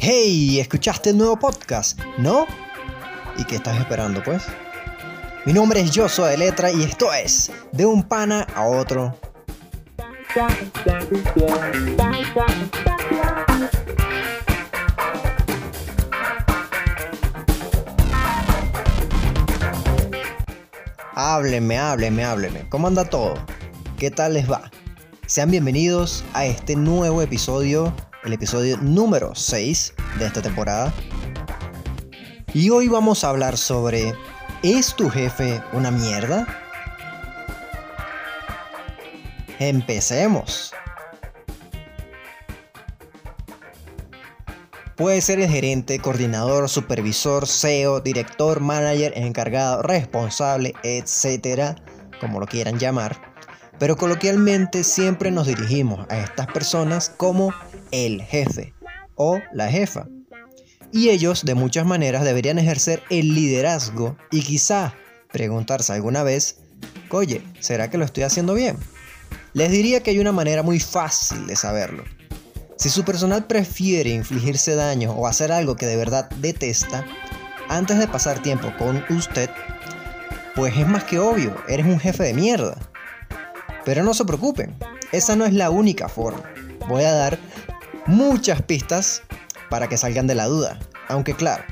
Hey, ¿escuchaste el nuevo podcast? ¿No? ¿Y qué estás esperando pues? Mi nombre es Joshua de Letra y esto es De un pana a otro. Hábleme, hábleme, hábleme. ¿Cómo anda todo? ¿Qué tal les va? Sean bienvenidos a este nuevo episodio, el episodio número 6 de esta temporada. Y hoy vamos a hablar sobre ¿Es tu jefe una mierda? Empecemos. Puede ser el gerente, coordinador, supervisor, CEO, director, manager, encargado, responsable, etcétera, como lo quieran llamar. Pero coloquialmente siempre nos dirigimos a estas personas como el jefe o la jefa. Y ellos de muchas maneras deberían ejercer el liderazgo y quizá preguntarse alguna vez, oye, ¿será que lo estoy haciendo bien? Les diría que hay una manera muy fácil de saberlo. Si su personal prefiere infligirse daño o hacer algo que de verdad detesta, antes de pasar tiempo con usted, pues es más que obvio, eres un jefe de mierda. Pero no se preocupen, esa no es la única forma. Voy a dar muchas pistas para que salgan de la duda. Aunque claro,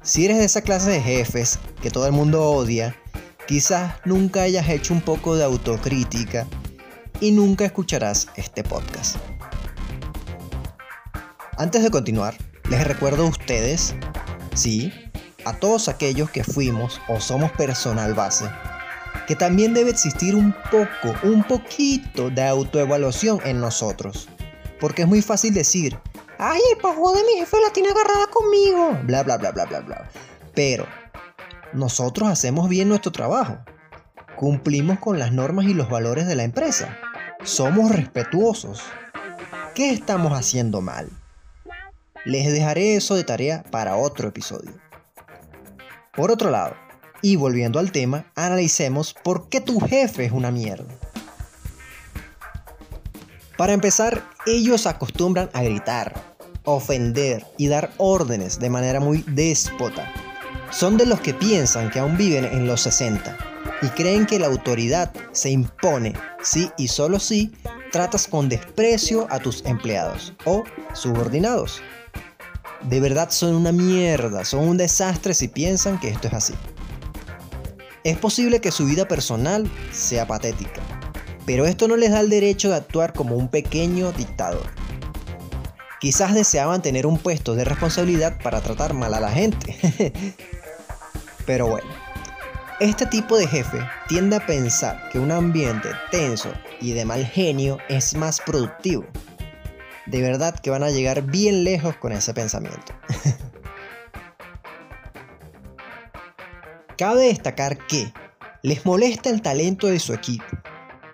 si eres de esa clase de jefes que todo el mundo odia, quizás nunca hayas hecho un poco de autocrítica y nunca escucharás este podcast. Antes de continuar, les recuerdo a ustedes, sí, a todos aquellos que fuimos o somos personal base, que también debe existir un poco, un poquito de autoevaluación en nosotros. Porque es muy fácil decir, ay, el pajo de mi jefe la tiene agarrada conmigo, bla, bla, bla, bla, bla, bla. Pero nosotros hacemos bien nuestro trabajo. Cumplimos con las normas y los valores de la empresa. Somos respetuosos. ¿Qué estamos haciendo mal? Les dejaré eso de tarea para otro episodio. Por otro lado, y volviendo al tema, analicemos por qué tu jefe es una mierda. Para empezar, ellos acostumbran a gritar, ofender y dar órdenes de manera muy déspota. Son de los que piensan que aún viven en los 60 y creen que la autoridad se impone si y solo si tratas con desprecio a tus empleados o subordinados. De verdad son una mierda, son un desastre si piensan que esto es así. Es posible que su vida personal sea patética, pero esto no les da el derecho de actuar como un pequeño dictador. Quizás deseaban tener un puesto de responsabilidad para tratar mal a la gente. Pero bueno, este tipo de jefe tiende a pensar que un ambiente tenso y de mal genio es más productivo. De verdad que van a llegar bien lejos con ese pensamiento. Cabe destacar que les molesta el talento de su equipo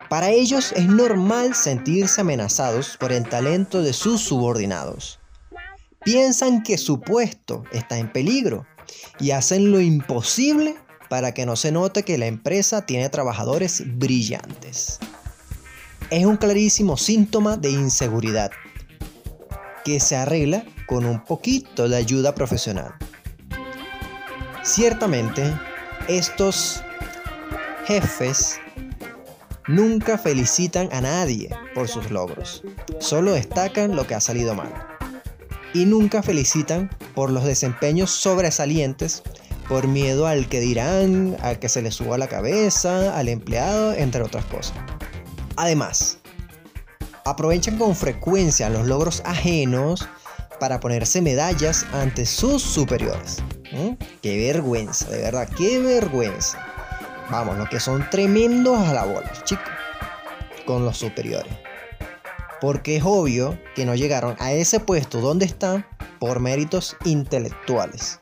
para ellos es normal sentirse amenazados por el talento de sus subordinados. Piensan que su puesto está en peligro y hacen lo imposible para que no se note que la empresa tiene trabajadores brillantes. Es un clarísimo síntoma de inseguridad que se arregla con un poquito de ayuda profesional. Ciertamente, estos jefes Nunca felicitan a nadie por sus logros, solo destacan lo que ha salido mal. Y nunca felicitan por los desempeños sobresalientes por miedo al que dirán, al que se le suba la cabeza, al empleado, entre otras cosas. Además, aprovechan con frecuencia los logros ajenos para ponerse medallas ante sus superiores. ¿Mm? Qué vergüenza, de verdad, qué vergüenza. Vamos, los que son tremendos a la bola, chicos, con los superiores. Porque es obvio que no llegaron a ese puesto donde están por méritos intelectuales.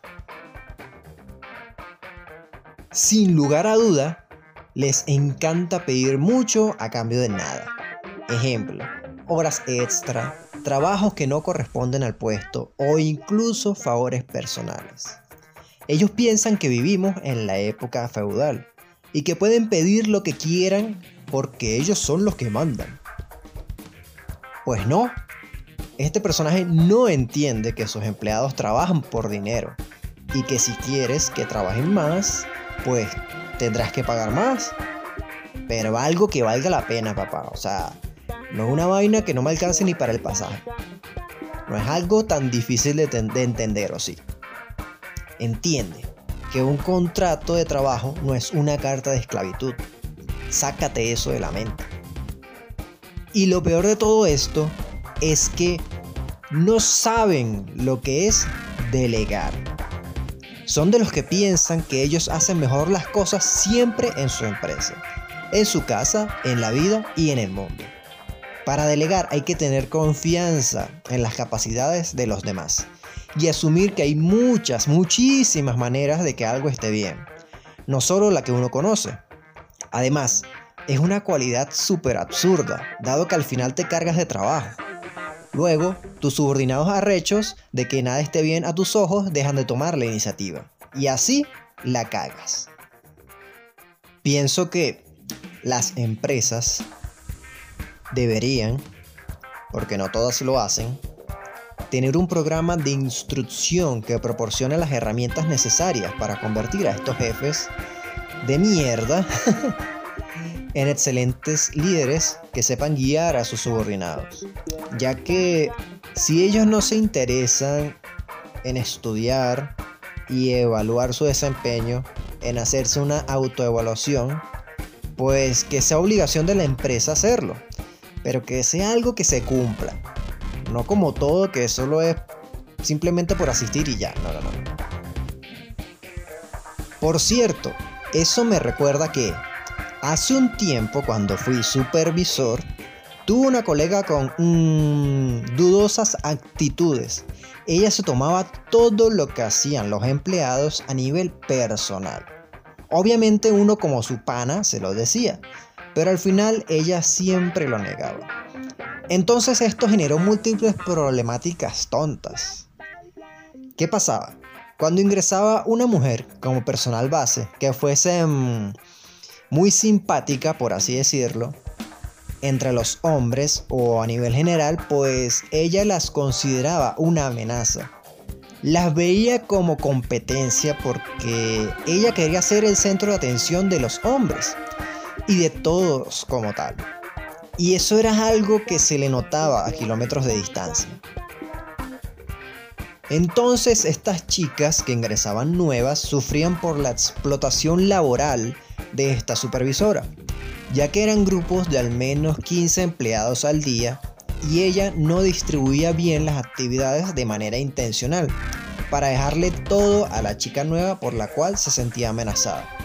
Sin lugar a duda, les encanta pedir mucho a cambio de nada. Ejemplo, horas extra, trabajos que no corresponden al puesto o incluso favores personales. Ellos piensan que vivimos en la época feudal y que pueden pedir lo que quieran porque ellos son los que mandan. Pues no, este personaje no entiende que sus empleados trabajan por dinero y que si quieres que trabajen más, pues tendrás que pagar más. Pero algo que valga la pena, papá. O sea, no es una vaina que no me alcance ni para el pasaje. No es algo tan difícil de, de entender, ¿o sí? Entiende que un contrato de trabajo no es una carta de esclavitud. Sácate eso de la mente. Y lo peor de todo esto es que no saben lo que es delegar. Son de los que piensan que ellos hacen mejor las cosas siempre en su empresa, en su casa, en la vida y en el mundo. Para delegar hay que tener confianza en las capacidades de los demás y asumir que hay muchas, muchísimas maneras de que algo esté bien, no solo la que uno conoce. Además, es una cualidad súper absurda, dado que al final te cargas de trabajo. Luego, tus subordinados arrechos de que nada esté bien a tus ojos dejan de tomar la iniciativa. Y así la cagas. Pienso que las empresas deberían, porque no todas lo hacen, tener un programa de instrucción que proporcione las herramientas necesarias para convertir a estos jefes de mierda en excelentes líderes que sepan guiar a sus subordinados. Ya que si ellos no se interesan en estudiar y evaluar su desempeño, en hacerse una autoevaluación, pues que sea obligación de la empresa hacerlo pero que sea algo que se cumpla. No como todo que solo es simplemente por asistir y ya. No, no, no. Por cierto, eso me recuerda que hace un tiempo cuando fui supervisor, tuve una colega con mm, dudosas actitudes. Ella se tomaba todo lo que hacían los empleados a nivel personal. Obviamente uno como su pana se lo decía, pero al final ella siempre lo negaba. Entonces esto generó múltiples problemáticas tontas. ¿Qué pasaba? Cuando ingresaba una mujer como personal base que fuese mm, muy simpática, por así decirlo, entre los hombres o a nivel general, pues ella las consideraba una amenaza. Las veía como competencia porque ella quería ser el centro de atención de los hombres y de todos como tal. Y eso era algo que se le notaba a kilómetros de distancia. Entonces estas chicas que ingresaban nuevas sufrían por la explotación laboral de esta supervisora, ya que eran grupos de al menos 15 empleados al día y ella no distribuía bien las actividades de manera intencional, para dejarle todo a la chica nueva por la cual se sentía amenazada.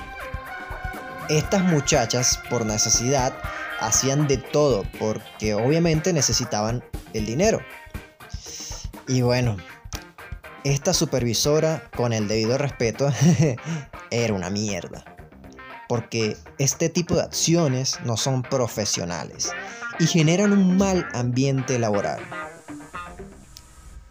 Estas muchachas, por necesidad, hacían de todo porque obviamente necesitaban el dinero. Y bueno, esta supervisora, con el debido respeto, era una mierda. Porque este tipo de acciones no son profesionales y generan un mal ambiente laboral.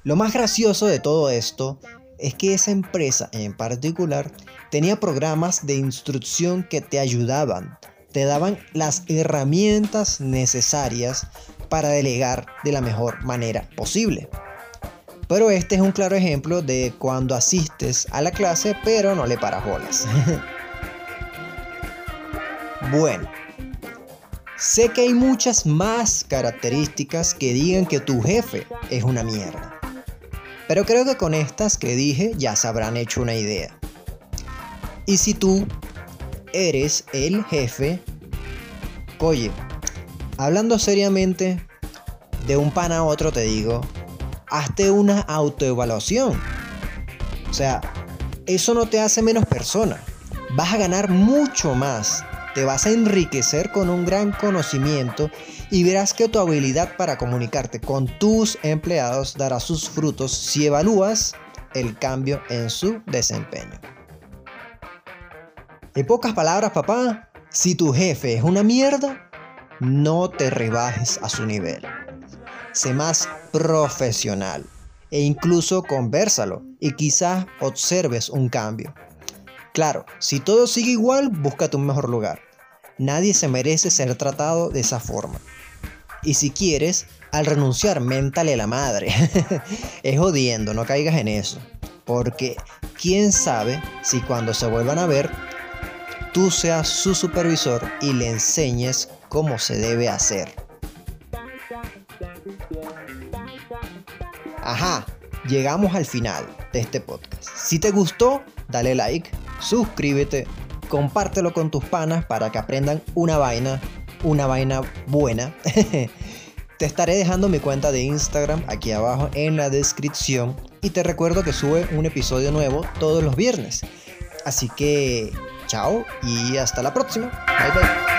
Lo más gracioso de todo esto es que esa empresa en particular tenía programas de instrucción que te ayudaban, te daban las herramientas necesarias para delegar de la mejor manera posible. Pero este es un claro ejemplo de cuando asistes a la clase pero no le paras bolas. bueno, sé que hay muchas más características que digan que tu jefe es una mierda. Pero creo que con estas que dije ya se habrán hecho una idea. Y si tú eres el jefe, oye, hablando seriamente, de un pan a otro te digo, hazte una autoevaluación. O sea, eso no te hace menos persona. Vas a ganar mucho más. Te vas a enriquecer con un gran conocimiento y verás que tu habilidad para comunicarte con tus empleados dará sus frutos si evalúas el cambio en su desempeño. En pocas palabras, papá, si tu jefe es una mierda, no te rebajes a su nivel. sé más profesional e incluso conversalo y quizás observes un cambio. Claro, si todo sigue igual, búscate un mejor lugar. Nadie se merece ser tratado de esa forma. Y si quieres, al renunciar, méntale la madre. es jodiendo, no caigas en eso. Porque quién sabe si cuando se vuelvan a ver, tú seas su supervisor y le enseñes cómo se debe hacer. Ajá, llegamos al final de este podcast. Si te gustó, dale like, suscríbete, compártelo con tus panas para que aprendan una vaina, una vaina buena. te estaré dejando mi cuenta de Instagram aquí abajo en la descripción y te recuerdo que sube un episodio nuevo todos los viernes. Así que chao y hasta la próxima. Bye bye.